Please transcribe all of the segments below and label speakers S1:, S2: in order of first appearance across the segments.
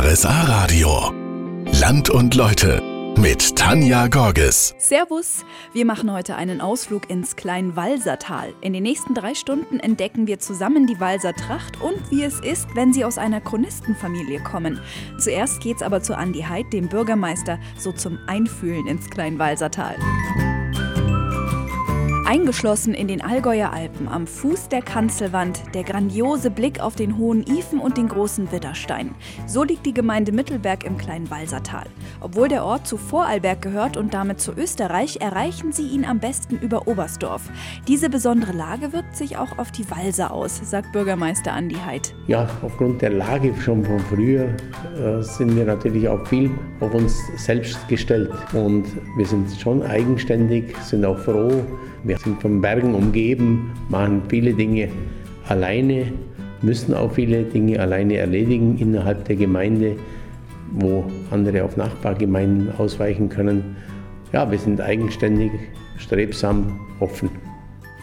S1: RSA Radio. Land und Leute mit Tanja Gorges.
S2: Servus, wir machen heute einen Ausflug ins Kleinwalsertal. In den nächsten drei Stunden entdecken wir zusammen die Walser Tracht und wie es ist, wenn sie aus einer Chronistenfamilie kommen. Zuerst geht's aber zu Andi Heid, dem Bürgermeister, so zum Einfühlen ins Kleinwalsertal. Eingeschlossen in den Allgäuer Alpen am Fuß der Kanzelwand der grandiose Blick auf den hohen Ifen und den großen Widderstein. So liegt die Gemeinde Mittelberg im kleinen Walsertal. Obwohl der Ort zu Vorarlberg gehört und damit zu Österreich, erreichen sie ihn am besten über Oberstdorf. Diese besondere Lage wirkt sich auch auf die Walser aus, sagt Bürgermeister Andi Heid.
S3: Ja, aufgrund der Lage schon von früher äh, sind wir natürlich auch viel auf uns selbst gestellt. Und wir sind schon eigenständig, sind auch froh, wir sind von Bergen umgeben, machen viele Dinge alleine, müssen auch viele Dinge alleine erledigen innerhalb der Gemeinde, wo andere auf Nachbargemeinden ausweichen können. Ja, wir sind eigenständig, strebsam, offen.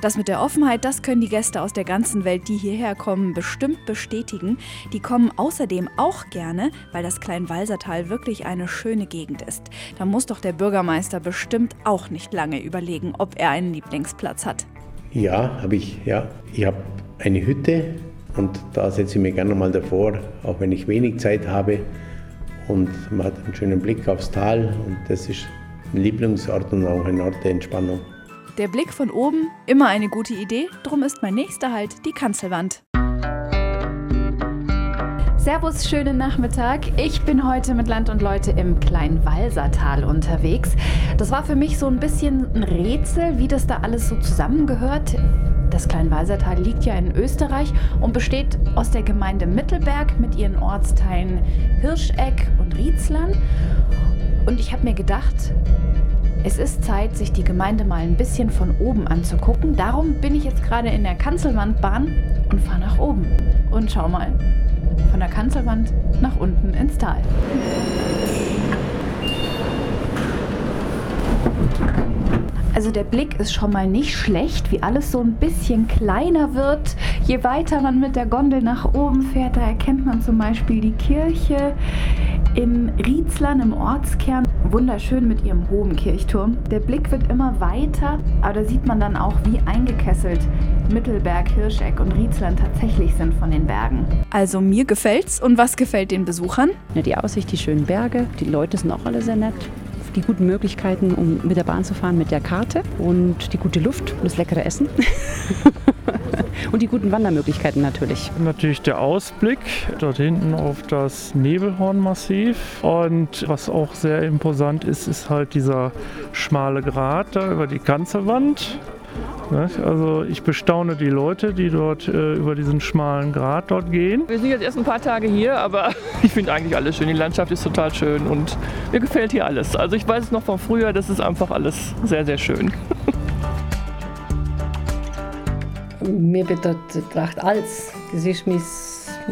S2: Das mit der Offenheit, das können die Gäste aus der ganzen Welt, die hierher kommen, bestimmt bestätigen. Die kommen außerdem auch gerne, weil das Kleinwalsertal wirklich eine schöne Gegend ist. Da muss doch der Bürgermeister bestimmt auch nicht lange überlegen, ob er einen Lieblingsplatz hat.
S3: Ja, habe ich. Ja, ich habe eine Hütte und da setze ich mich gerne mal davor, auch wenn ich wenig Zeit habe. Und man hat einen schönen Blick aufs Tal und das ist ein Lieblingsort und auch ein Ort der Entspannung.
S2: Der Blick von oben, immer eine gute Idee, drum ist mein nächster Halt die Kanzelwand. Servus, schönen Nachmittag. Ich bin heute mit Land und Leute im Kleinwalsertal unterwegs. Das war für mich so ein bisschen ein Rätsel, wie das da alles so zusammengehört. Das Kleinwalsertal liegt ja in Österreich und besteht aus der Gemeinde Mittelberg mit ihren Ortsteilen Hirscheck und Rietzlern. Und ich habe mir gedacht, es ist Zeit, sich die Gemeinde mal ein bisschen von oben anzugucken. Darum bin ich jetzt gerade in der Kanzelwandbahn und fahre nach oben. Und schau mal, von der Kanzelwand nach unten ins Tal. Also der Blick ist schon mal nicht schlecht, wie alles so ein bisschen kleiner wird. Je weiter man mit der Gondel nach oben fährt, da erkennt man zum Beispiel die Kirche in Rietzlern im Ortskern. Wunderschön mit ihrem hohen Kirchturm. Der Blick wird immer weiter, aber da sieht man dann auch, wie eingekesselt Mittelberg, Hirscheck und Rietzland tatsächlich sind von den Bergen. Also mir gefällt's. Und was gefällt den Besuchern?
S4: Ja, die Aussicht, die schönen Berge, die Leute sind auch alle sehr nett die guten Möglichkeiten, um mit der Bahn zu fahren, mit der Karte und die gute Luft und das leckere Essen. und die guten Wandermöglichkeiten natürlich.
S5: Natürlich der Ausblick dort hinten auf das Nebelhornmassiv. Und was auch sehr imposant ist, ist halt dieser schmale Grat da über die Kanzelwand. Also ich bestaune die Leute, die dort äh, über diesen schmalen Grat dort gehen.
S6: Wir sind jetzt erst ein paar Tage hier, aber ich finde eigentlich alles schön. Die Landschaft ist total schön und mir gefällt hier alles. Also ich weiß es noch von früher, das ist einfach alles sehr, sehr schön.
S7: Mir betrachtet alles. Das ist mein,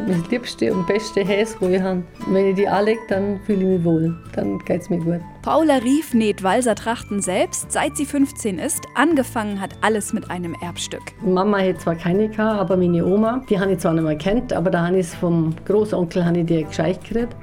S7: mein liebste und beste Häs, wo ich habe. Wenn ich die anlege, dann fühle ich mich wohl. Dann geht es mir gut.
S2: Paula Rief näht Walser Trachten selbst, seit sie 15 ist. Angefangen hat alles mit einem Erbstück.
S7: Mama hat zwar keine gehabt, aber meine Oma, die habe ich zwar nicht mehr kennt, aber da habe ich vom Großonkel ich die gescheit gekriegt.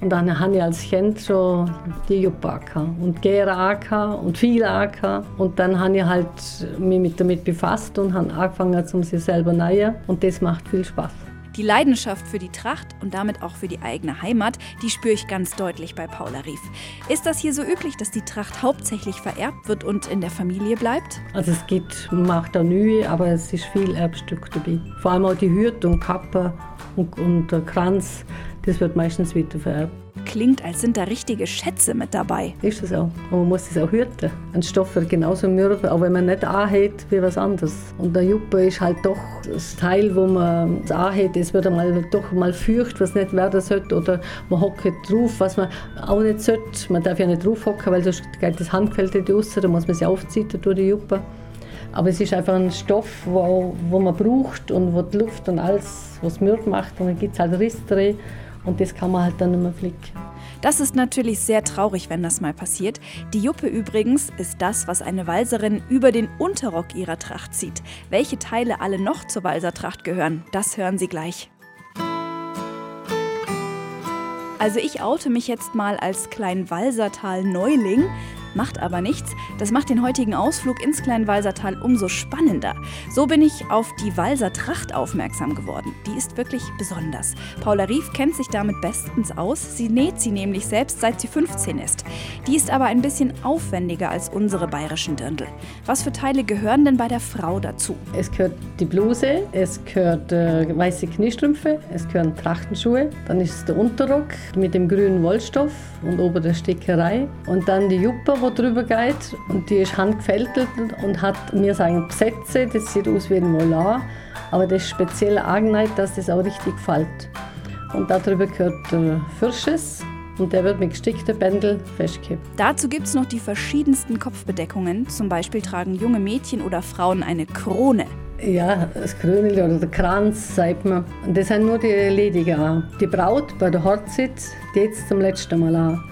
S7: Und dann habe ich als Kind schon die Juppe und Gera und viel AK. Und dann habe ich halt mich mit damit befasst und habe angefangen, um sie selber nähen. Und das macht viel Spaß.
S2: Die Leidenschaft für die Tracht und damit auch für die eigene Heimat, die spüre ich ganz deutlich bei Paula Rief. Ist das hier so üblich, dass die Tracht hauptsächlich vererbt wird und in der Familie bleibt?
S7: Also es gibt, macht da nie, aber es ist viel Erbstück dabei. Vor allem auch die Hürde und Kappe und, und der Kranz, das wird meistens weiter vererbt.
S2: Klingt, als sind da richtige Schätze mit dabei.
S7: Ist das auch. Und man muss es auch hüten. Ein Stoff wird genauso mürbe, auch wenn man nicht anhält wie was anderes. Und der Juppe ist halt doch das Teil, wo man es anhält, es wird einmal doch mal fürcht, was nicht werden sollte. Oder man hockt drauf, was man auch nicht sollte. Man darf ja nicht drauf hocken, weil sonst geht das Handgefällt raus, da muss man sich aufziehen durch die Juppe. Aber es ist einfach ein Stoff, wo, wo man braucht und wo die Luft und alles, was mürb macht. Und dann gibt es halt Risse drin. Und das kann man halt dann nicht mehr flicken.
S2: Das ist natürlich sehr traurig, wenn das mal passiert. Die Juppe übrigens ist das, was eine Walserin über den Unterrock ihrer Tracht zieht. Welche Teile alle noch zur Walsertracht gehören, das hören Sie gleich. Also ich oute mich jetzt mal als Kleinwalsertal-Neuling. Macht aber nichts. Das macht den heutigen Ausflug ins Kleinwalsertal umso spannender. So bin ich auf die Walser Tracht aufmerksam geworden. Die ist wirklich besonders. Paula Rief kennt sich damit bestens aus. Sie näht sie nämlich selbst, seit sie 15 ist. Die ist aber ein bisschen aufwendiger als unsere bayerischen Dirndl. Was für Teile gehören denn bei der Frau dazu?
S7: Es gehört die Bluse, es gehört äh, weiße Kniestrümpfe, es gehören Trachtenschuhe, dann ist es der Unterrock mit dem grünen Wollstoff und ober der Stickerei und dann die Juppe, wo drüber geht und die ist handgefältelt und hat, wir sagen Psätze, das sieht aus wie ein Molar, aber das ist speziell angeneigt, dass das auch richtig fällt. Und darüber gehört der Fürsches und der wird mit gestickten Bändel festgekippt.
S2: Dazu gibt es noch die verschiedensten Kopfbedeckungen. Zum Beispiel tragen junge Mädchen oder Frauen eine Krone.
S7: Ja, das Krönel oder der Kranz, sagt man. Und das sind nur die Ledigen an. Die Braut bei der Hochzeit geht es zum letzten Mal an.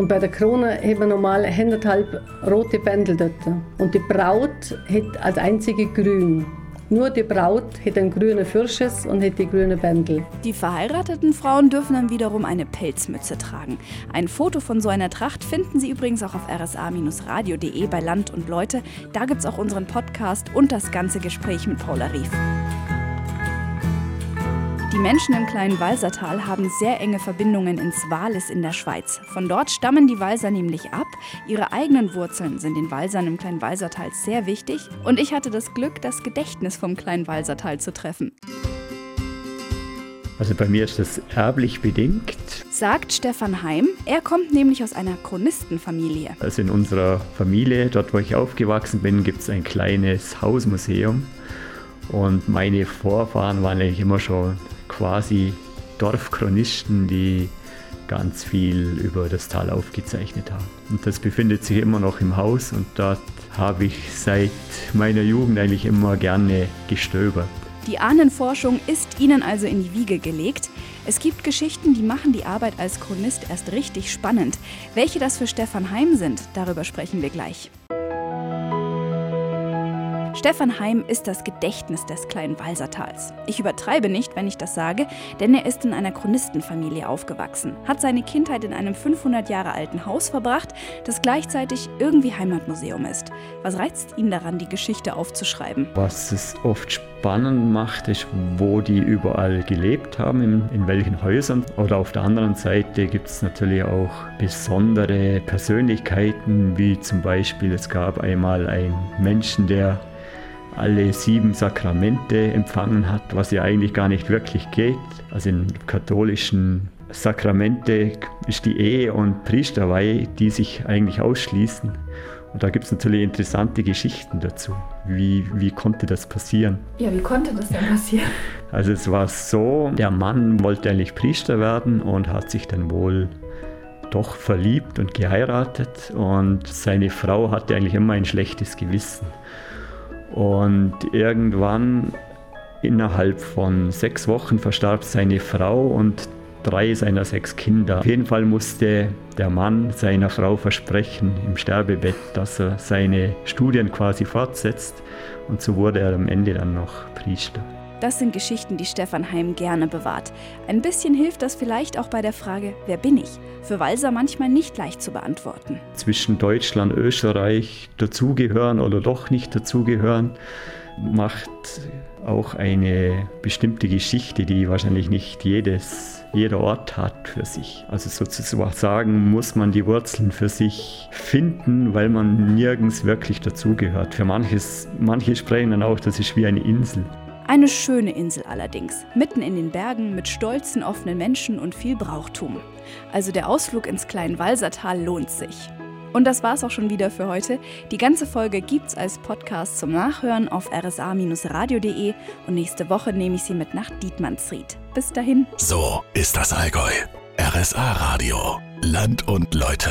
S7: Und bei der Krone haben wir normal anderthalb rote Bändel dort. Und die Braut hat als einzige grün. Nur die Braut hat einen grünen Fürsches und hat die grünen Bändel.
S2: Die verheirateten Frauen dürfen dann wiederum eine Pelzmütze tragen. Ein Foto von so einer Tracht finden Sie übrigens auch auf rsa-radio.de bei Land und Leute. Da gibt es auch unseren Podcast und das ganze Gespräch mit Paula Rief. Die Menschen im kleinen Walsertal haben sehr enge Verbindungen ins Wallis in der Schweiz. Von dort stammen die Walser nämlich ab. Ihre eigenen Wurzeln sind den Walsern im kleinen Walsertal sehr wichtig. Und ich hatte das Glück, das Gedächtnis vom kleinen Walsertal zu treffen.
S8: Also bei mir ist das erblich bedingt.
S2: Sagt Stefan Heim. Er kommt nämlich aus einer Chronistenfamilie.
S8: Also in unserer Familie, dort wo ich aufgewachsen bin, gibt es ein kleines Hausmuseum. Und meine Vorfahren waren eigentlich immer schon quasi Dorfchronisten, die ganz viel über das Tal aufgezeichnet haben. Und das befindet sich immer noch im Haus und dort habe ich seit meiner Jugend eigentlich immer gerne gestöbert.
S2: Die Ahnenforschung ist ihnen also in die Wiege gelegt. Es gibt Geschichten, die machen die Arbeit als Chronist erst richtig spannend. Welche das für Stefan Heim sind, darüber sprechen wir gleich. Stefan Heim ist das Gedächtnis des kleinen Walsertals. Ich übertreibe nicht, wenn ich das sage, denn er ist in einer Chronistenfamilie aufgewachsen, hat seine Kindheit in einem 500 Jahre alten Haus verbracht, das gleichzeitig irgendwie Heimatmuseum ist. Was reizt ihn daran, die Geschichte aufzuschreiben?
S8: Was es oft spannend macht, ist, wo die überall gelebt haben, in, in welchen Häusern. Oder auf der anderen Seite gibt es natürlich auch besondere Persönlichkeiten, wie zum Beispiel es gab einmal einen Menschen, der alle sieben Sakramente empfangen hat, was ja eigentlich gar nicht wirklich geht. Also in katholischen Sakramente ist die Ehe und Priesterweihe, die sich eigentlich ausschließen. Und da gibt es natürlich interessante Geschichten dazu. Wie, wie konnte das passieren?
S2: Ja, wie konnte das denn passieren?
S8: Also es war so, der Mann wollte eigentlich Priester werden und hat sich dann wohl doch verliebt und geheiratet und seine Frau hatte eigentlich immer ein schlechtes Gewissen. Und irgendwann innerhalb von sechs Wochen verstarb seine Frau und drei seiner sechs Kinder. Auf jeden Fall musste der Mann seiner Frau versprechen im Sterbebett, dass er seine Studien quasi fortsetzt. Und so wurde er am Ende dann noch Priester.
S2: Das sind Geschichten, die Stefan Heim gerne bewahrt. Ein bisschen hilft das vielleicht auch bei der Frage, wer bin ich? Für Walser manchmal nicht leicht zu beantworten.
S8: Zwischen Deutschland, Österreich dazugehören oder doch nicht dazugehören, macht auch eine bestimmte Geschichte, die wahrscheinlich nicht jedes, jeder Ort hat für sich. Also sozusagen muss man die Wurzeln für sich finden, weil man nirgends wirklich dazugehört. Für manches, manche sprechen dann auch, das ist wie eine Insel.
S2: Eine schöne Insel allerdings, mitten in den Bergen mit stolzen, offenen Menschen und viel Brauchtum. Also der Ausflug ins kleine Walsertal lohnt sich. Und das war's auch schon wieder für heute. Die ganze Folge gibt's als Podcast zum Nachhören auf rsa-radio.de und nächste Woche nehme ich Sie mit nach Dietmannsried. Bis dahin.
S1: So ist das Allgäu. RSA Radio. Land und Leute.